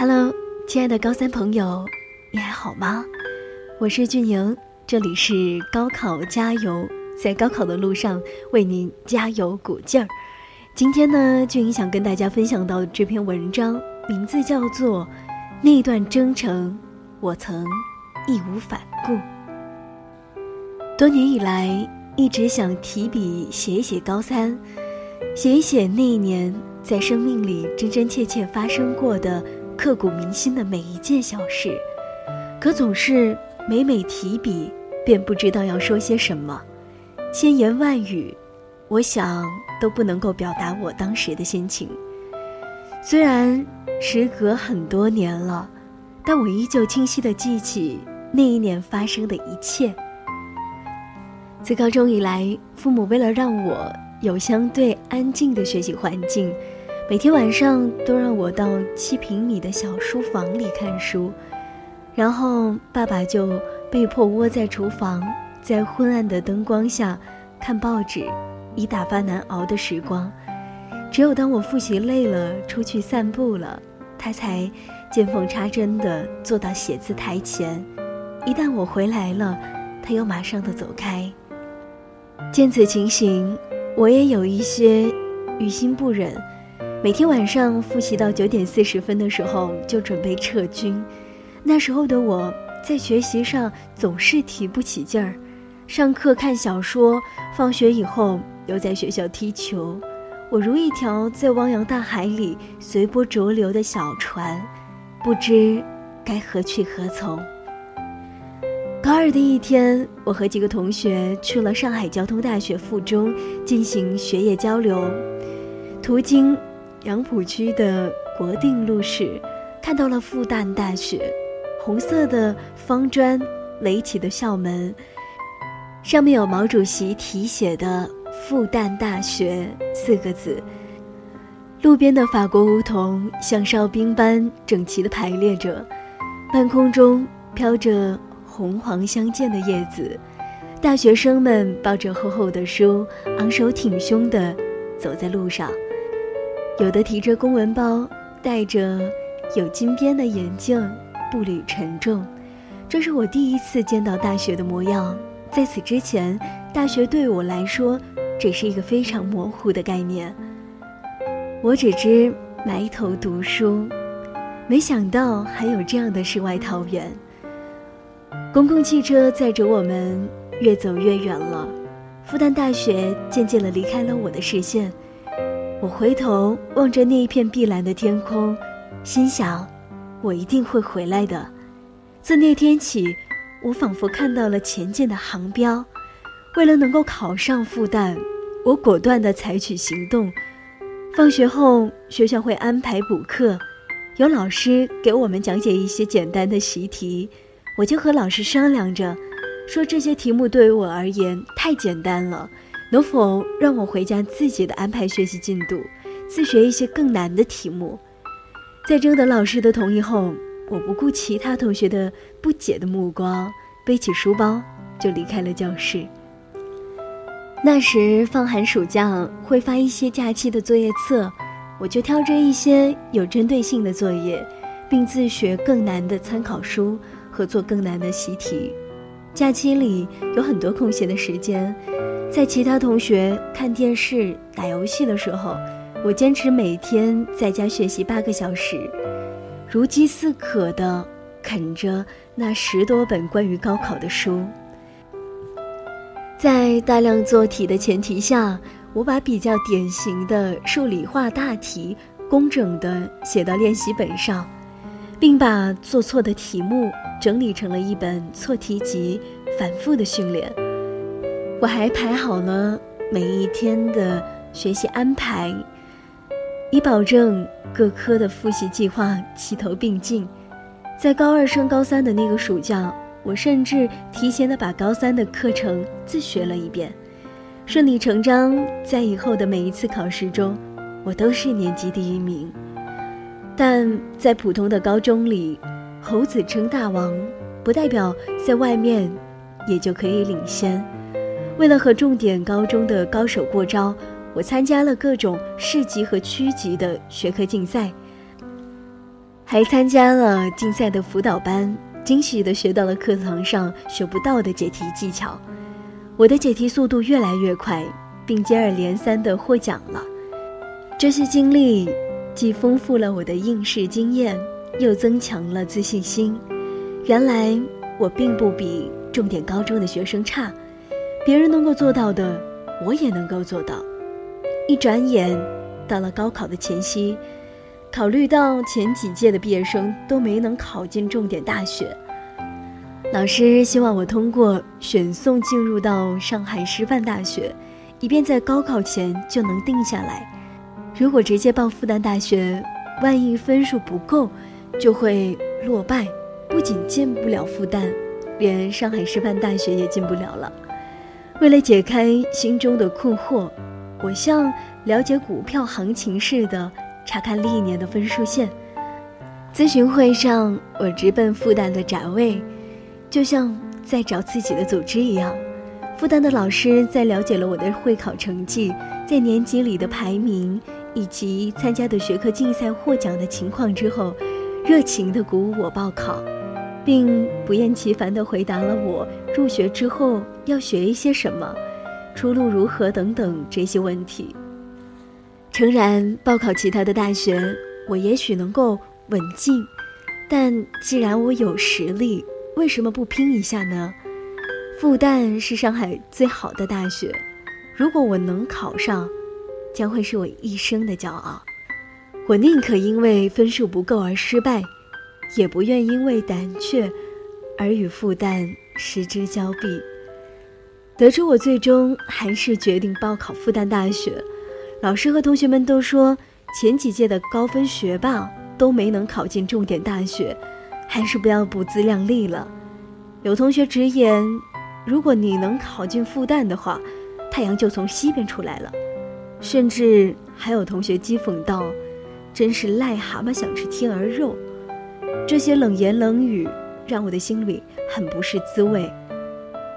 Hello，亲爱的高三朋友，你还好吗？我是俊莹，这里是高考加油，在高考的路上为您加油鼓劲儿。今天呢，俊莹想跟大家分享到这篇文章，名字叫做《那段征程，我曾义无反顾》。多年以来，一直想提笔写一写高三，写一写那一年在生命里真真切切发生过的。刻骨铭心的每一件小事，可总是每每提笔，便不知道要说些什么。千言万语，我想都不能够表达我当时的心情。虽然时隔很多年了，但我依旧清晰地记起那一年发生的一切。自高中以来，父母为了让我有相对安静的学习环境。每天晚上都让我到七平米的小书房里看书，然后爸爸就被迫窝在厨房，在昏暗的灯光下看报纸，以打发难熬的时光。只有当我复习累了，出去散步了，他才见缝插针地坐到写字台前。一旦我回来了，他又马上地走开。见此情形，我也有一些于心不忍。每天晚上复习到九点四十分的时候，就准备撤军。那时候的我在学习上总是提不起劲儿，上课看小说，放学以后又在学校踢球。我如一条在汪洋大海里随波逐流的小船，不知该何去何从。高二的一天，我和几个同学去了上海交通大学附中进行学业交流，途经。杨浦区的国定路时，看到了复旦大学，红色的方砖垒起的校门，上面有毛主席题写的“复旦大学”四个字。路边的法国梧桐像哨兵般整齐地排列着，半空中飘着红黄相间的叶子，大学生们抱着厚厚的书，昂首挺胸地走在路上。有的提着公文包，戴着有金边的眼镜，步履沉重。这是我第一次见到大学的模样。在此之前，大学对我来说只是一个非常模糊的概念。我只知埋头读书，没想到还有这样的世外桃源。公共汽车载着我们越走越远了，复旦大学渐渐地离开了我的视线。我回头望着那一片碧蓝的天空，心想：我一定会回来的。自那天起，我仿佛看到了前进的航标。为了能够考上复旦，我果断地采取行动。放学后，学校会安排补课，有老师给我们讲解一些简单的习题，我就和老师商量着，说这些题目对于我而言太简单了。能否让我回家自己的安排学习进度，自学一些更难的题目？在征得老师的同意后，我不顾其他同学的不解的目光，背起书包就离开了教室。那时放寒暑假会发一些假期的作业册，我就挑着一些有针对性的作业，并自学更难的参考书和做更难的习题。假期里有很多空闲的时间。在其他同学看电视、打游戏的时候，我坚持每天在家学习八个小时，如饥似渴地啃着那十多本关于高考的书。在大量做题的前提下，我把比较典型的数理化大题工整地写到练习本上，并把做错的题目整理成了一本错题集，反复的训练。我还排好了每一天的学习安排，以保证各科的复习计划齐头并进。在高二升高三的那个暑假，我甚至提前的把高三的课程自学了一遍，顺理成章，在以后的每一次考试中，我都是年级第一名。但在普通的高中里，猴子称大王，不代表在外面也就可以领先。为了和重点高中的高手过招，我参加了各种市级和区级的学科竞赛，还参加了竞赛的辅导班，惊喜地学到了课堂上学不到的解题技巧。我的解题速度越来越快，并接二连三地获奖了。这些经历既丰富了我的应试经验，又增强了自信心。原来我并不比重点高中的学生差，别人能够做到的，我也能够做到。一转眼，到了高考的前夕。考虑到前几届的毕业生都没能考进重点大学，老师希望我通过选送进入到上海师范大学，以便在高考前就能定下来。如果直接报复旦大学，万一分数不够，就会落败，不仅进不了复旦，连上海师范大学也进不了了。为了解开心中的困惑，我像了解股票行情似的。查看历年的分数线，咨询会上我直奔复旦的展位，就像在找自己的组织一样。复旦的老师在了解了我的会考成绩、在年级里的排名以及参加的学科竞赛获奖的情况之后，热情地鼓舞我报考，并不厌其烦地回答了我入学之后要学一些什么、出路如何等等这些问题。诚然，报考其他的大学，我也许能够稳进，但既然我有实力，为什么不拼一下呢？复旦是上海最好的大学，如果我能考上，将会是我一生的骄傲。我宁可因为分数不够而失败，也不愿因为胆怯而与复旦失之交臂。得知我最终还是决定报考复旦大学。老师和同学们都说，前几届的高分学霸都没能考进重点大学，还是不要不自量力了。有同学直言，如果你能考进复旦的话，太阳就从西边出来了。甚至还有同学讥讽道：“真是癞蛤蟆想吃天鹅肉。”这些冷言冷语让我的心里很不是滋味，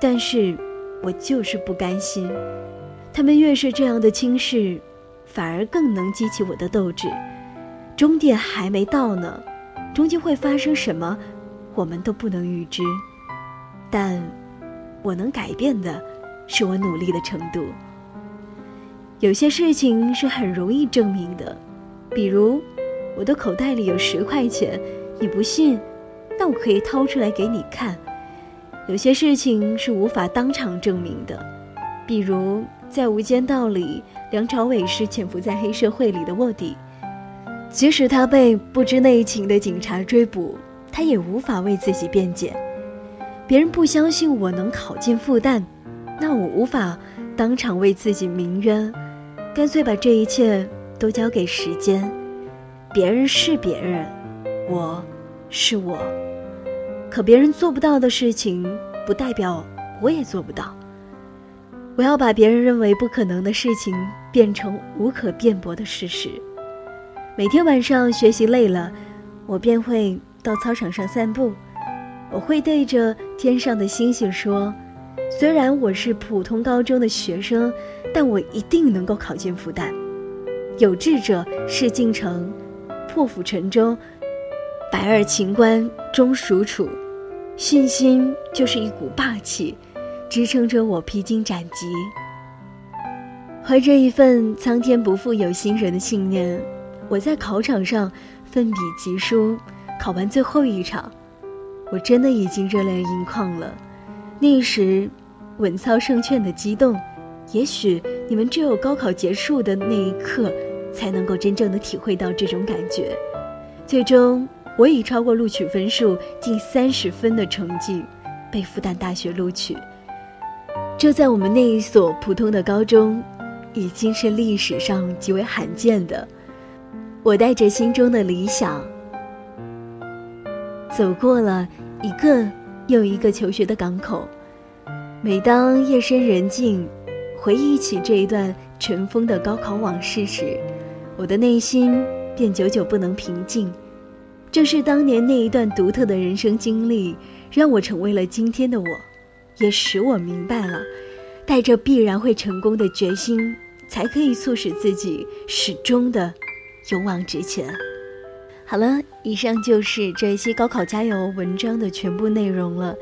但是我就是不甘心。他们越是这样的轻视，反而更能激起我的斗志。终点还没到呢，终究会发生什么，我们都不能预知。但，我能改变的，是我努力的程度。有些事情是很容易证明的，比如，我的口袋里有十块钱，你不信，那我可以掏出来给你看。有些事情是无法当场证明的，比如。在《无间道》里，梁朝伟是潜伏在黑社会里的卧底，即使他被不知内情的警察追捕，他也无法为自己辩解。别人不相信我能考进复旦，那我无法当场为自己鸣冤，干脆把这一切都交给时间。别人是别人，我是我，可别人做不到的事情，不代表我也做不到。我要把别人认为不可能的事情变成无可辩驳的事实。每天晚上学习累了，我便会到操场上散步。我会对着天上的星星说：“虽然我是普通高中的学生，但我一定能够考进复旦。有志者事竟成，破釜沉舟，百二秦关终属楚。信心就是一股霸气。”支撑着我披荆斩棘，怀着一份苍天不负有心人的信念，我在考场上奋笔疾书。考完最后一场，我真的已经热泪盈眶了。那时，稳操胜券的激动，也许你们只有高考结束的那一刻，才能够真正的体会到这种感觉。最终，我以超过录取分数近三十分的成绩，被复旦大学录取。这在我们那一所普通的高中，已经是历史上极为罕见的。我带着心中的理想，走过了一个又一个求学的港口。每当夜深人静，回忆起这一段尘封的高考往事时，我的内心便久久不能平静。正是当年那一段独特的人生经历，让我成为了今天的我。也使我明白了，带着必然会成功的决心，才可以促使自己始终的勇往直前。好了，以上就是这一期高考加油文章的全部内容了。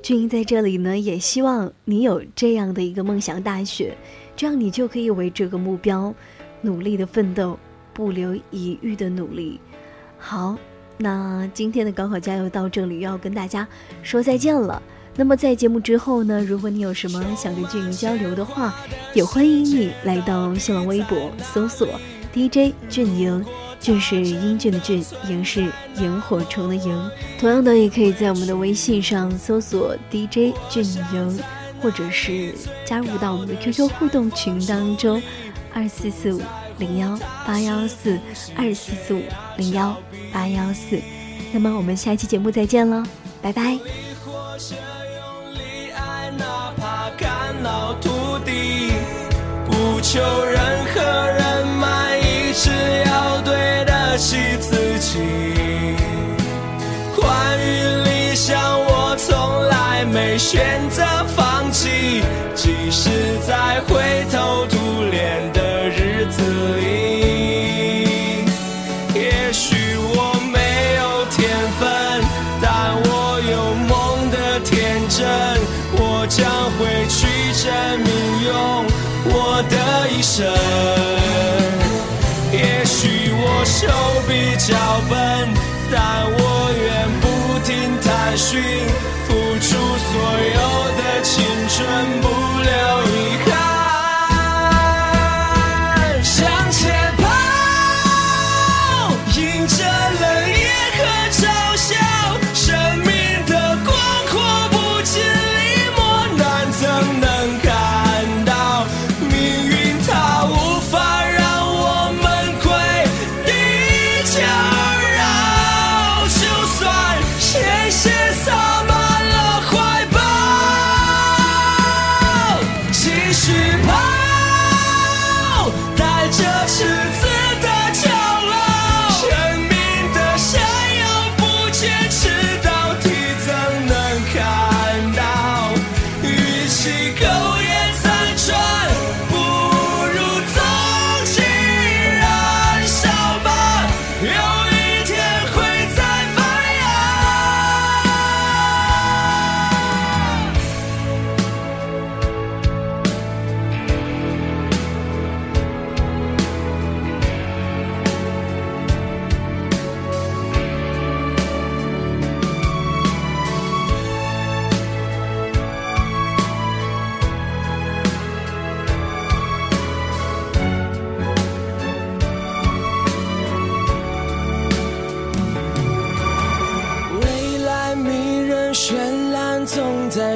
俊英在这里呢，也希望你有这样的一个梦想大学，这样你就可以为这个目标努力的奋斗，不留一遇的努力。好，那今天的高考加油到这里要跟大家说再见了。那么在节目之后呢，如果你有什么想跟俊英交流的话，也欢迎你来到新浪微博搜索 DJ 俊英。俊是英俊的俊，萤是萤火虫的萤。同样的，也可以在我们的微信上搜索 DJ 俊萤，或者是加入到我们的 QQ 互动群当中，二四四五零幺八幺四二四四五零幺八幺四。那么我们下期节目再见了，拜拜。不求任何人满意，只要对得起自己。关于理想，我从来没选择放弃，但我愿不停探寻，付出所有的青春，不留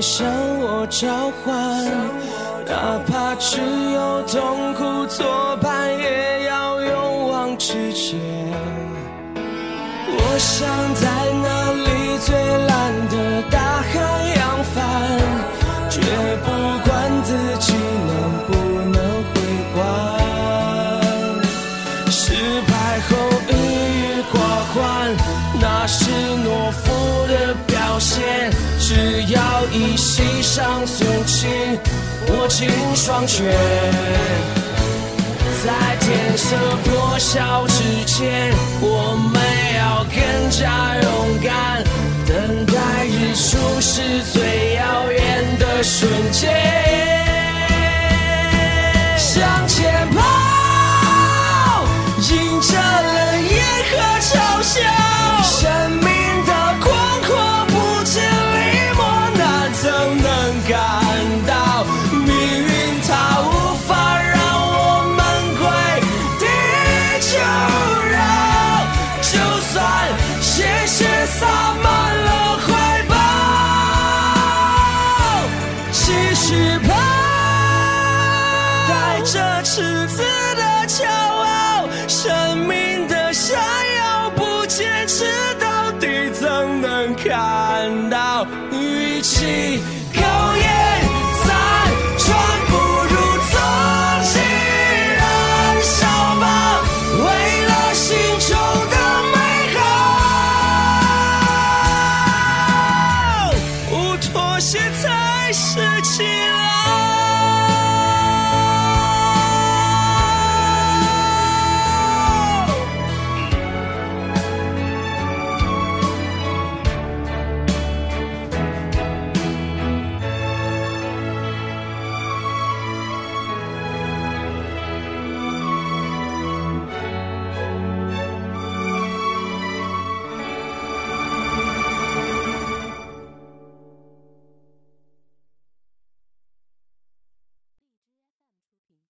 向我召唤，哪怕只有痛苦作伴，也要勇往直前。我想在那里最蓝的大海扬帆，绝不上松轻，握紧双拳，在天色破晓之前，我们要更加勇敢，等待日出是最遥远的瞬间。向前跑，迎着。